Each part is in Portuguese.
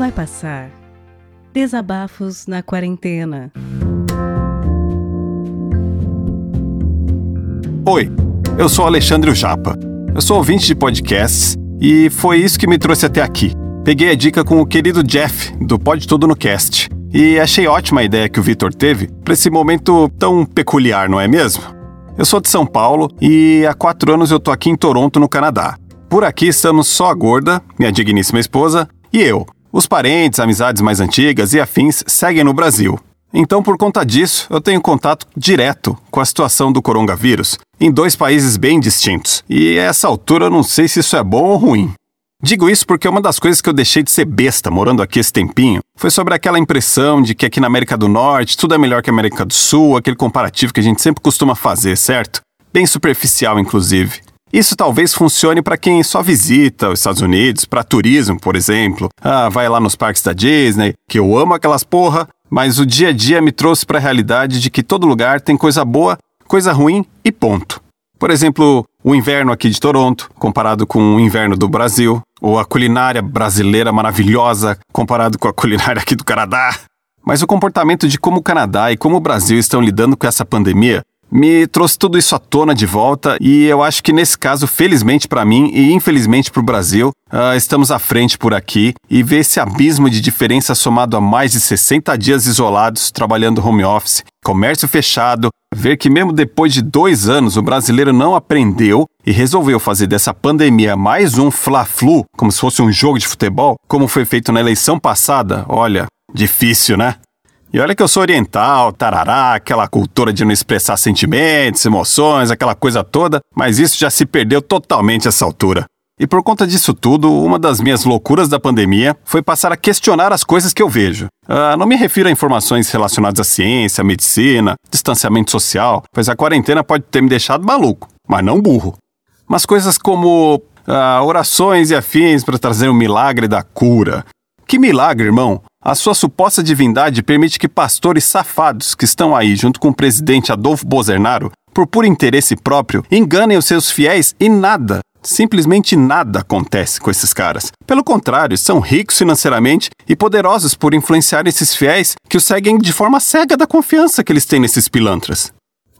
Vai passar. Desabafos na quarentena. Oi, eu sou Alexandre Japa. Eu sou ouvinte de podcasts e foi isso que me trouxe até aqui. Peguei a dica com o querido Jeff, do Pode Tudo no Cast, e achei ótima a ideia que o Vitor teve para esse momento tão peculiar, não é mesmo? Eu sou de São Paulo e há quatro anos eu tô aqui em Toronto, no Canadá. Por aqui estamos só a Gorda, minha digníssima esposa, e eu. Os parentes, amizades mais antigas e afins seguem no Brasil. Então, por conta disso, eu tenho contato direto com a situação do coronavírus em dois países bem distintos. E a essa altura eu não sei se isso é bom ou ruim. Digo isso porque uma das coisas que eu deixei de ser besta morando aqui esse tempinho foi sobre aquela impressão de que aqui na América do Norte tudo é melhor que a América do Sul, aquele comparativo que a gente sempre costuma fazer, certo? Bem superficial, inclusive. Isso talvez funcione para quem só visita os Estados Unidos, para turismo, por exemplo. Ah, vai lá nos parques da Disney, que eu amo aquelas porra, mas o dia a dia me trouxe para a realidade de que todo lugar tem coisa boa, coisa ruim e ponto. Por exemplo, o inverno aqui de Toronto, comparado com o inverno do Brasil, ou a culinária brasileira maravilhosa, comparado com a culinária aqui do Canadá. Mas o comportamento de como o Canadá e como o Brasil estão lidando com essa pandemia me trouxe tudo isso à tona de volta e eu acho que nesse caso, felizmente para mim e infelizmente para o Brasil, uh, estamos à frente por aqui e ver esse abismo de diferença somado a mais de 60 dias isolados trabalhando home office, comércio fechado, ver que mesmo depois de dois anos o brasileiro não aprendeu e resolveu fazer dessa pandemia mais um fla-flu, como se fosse um jogo de futebol, como foi feito na eleição passada, olha, difícil, né? E olha que eu sou oriental, tarará, aquela cultura de não expressar sentimentos, emoções, aquela coisa toda, mas isso já se perdeu totalmente essa altura. E por conta disso tudo, uma das minhas loucuras da pandemia foi passar a questionar as coisas que eu vejo. Uh, não me refiro a informações relacionadas à ciência, à medicina, distanciamento social, pois a quarentena pode ter me deixado maluco, mas não burro. Mas coisas como uh, orações e afins para trazer o milagre da cura. Que milagre, irmão! A sua suposta divindade permite que pastores safados que estão aí junto com o presidente Adolfo Bolsonaro, por puro interesse próprio, enganem os seus fiéis e nada, simplesmente nada acontece com esses caras. Pelo contrário, são ricos financeiramente e poderosos por influenciar esses fiéis que os seguem de forma cega da confiança que eles têm nesses pilantras.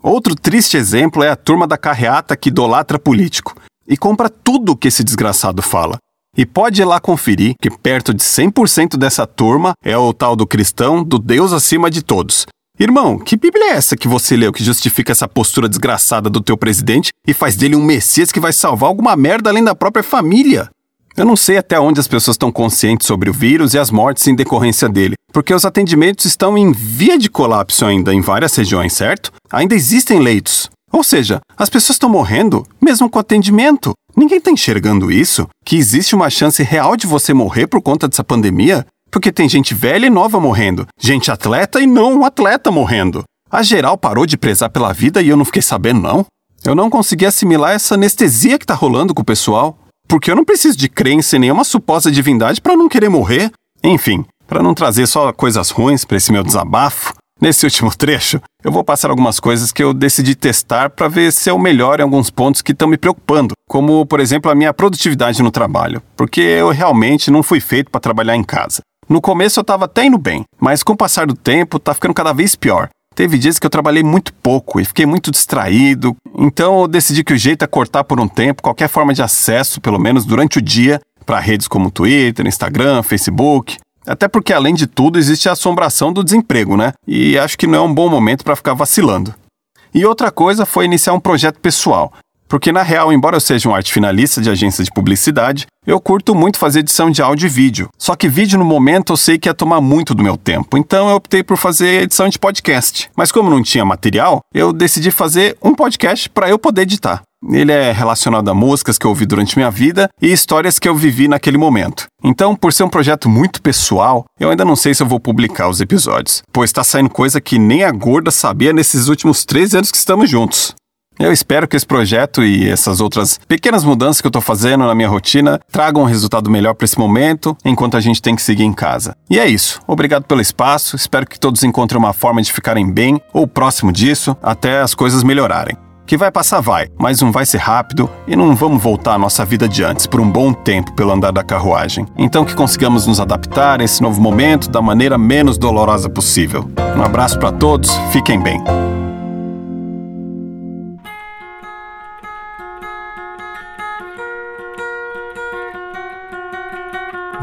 Outro triste exemplo é a turma da carreata que idolatra político e compra tudo o que esse desgraçado fala. E pode ir lá conferir que perto de 100% dessa turma é o tal do cristão do Deus acima de todos. Irmão, que Bíblia é essa que você leu que justifica essa postura desgraçada do teu presidente e faz dele um Messias que vai salvar alguma merda além da própria família? Eu não sei até onde as pessoas estão conscientes sobre o vírus e as mortes em decorrência dele, porque os atendimentos estão em via de colapso ainda em várias regiões, certo? Ainda existem leitos. Ou seja, as pessoas estão morrendo mesmo com atendimento. Ninguém está enxergando isso? Que existe uma chance real de você morrer por conta dessa pandemia? Porque tem gente velha e nova morrendo, gente atleta e não atleta morrendo. A geral parou de prezar pela vida e eu não fiquei sabendo, não. Eu não consegui assimilar essa anestesia que tá rolando com o pessoal. Porque eu não preciso de crença em nenhuma suposta divindade para não querer morrer. Enfim, para não trazer só coisas ruins para esse meu desabafo, Nesse último trecho, eu vou passar algumas coisas que eu decidi testar para ver se eu melhoro em alguns pontos que estão me preocupando, como, por exemplo, a minha produtividade no trabalho, porque eu realmente não fui feito para trabalhar em casa. No começo eu estava até indo bem, mas com o passar do tempo tá ficando cada vez pior. Teve dias que eu trabalhei muito pouco e fiquei muito distraído, então eu decidi que o jeito é cortar por um tempo qualquer forma de acesso, pelo menos durante o dia, para redes como Twitter, Instagram, Facebook, até porque, além de tudo, existe a assombração do desemprego, né? E acho que não é um bom momento para ficar vacilando. E outra coisa foi iniciar um projeto pessoal. Porque, na real, embora eu seja um arte finalista de agência de publicidade, eu curto muito fazer edição de áudio e vídeo. Só que vídeo no momento eu sei que ia tomar muito do meu tempo, então eu optei por fazer edição de podcast. Mas como não tinha material, eu decidi fazer um podcast para eu poder editar. Ele é relacionado a músicas que eu ouvi durante minha vida e histórias que eu vivi naquele momento. Então, por ser um projeto muito pessoal, eu ainda não sei se eu vou publicar os episódios, pois está saindo coisa que nem a gorda sabia nesses últimos três anos que estamos juntos. Eu espero que esse projeto e essas outras pequenas mudanças que eu estou fazendo na minha rotina tragam um resultado melhor para esse momento, enquanto a gente tem que seguir em casa. E é isso. Obrigado pelo espaço. Espero que todos encontrem uma forma de ficarem bem ou próximo disso até as coisas melhorarem. Que vai passar, vai, mas não vai ser rápido e não vamos voltar à nossa vida de antes por um bom tempo pelo andar da carruagem. Então que consigamos nos adaptar a esse novo momento da maneira menos dolorosa possível. Um abraço para todos, fiquem bem.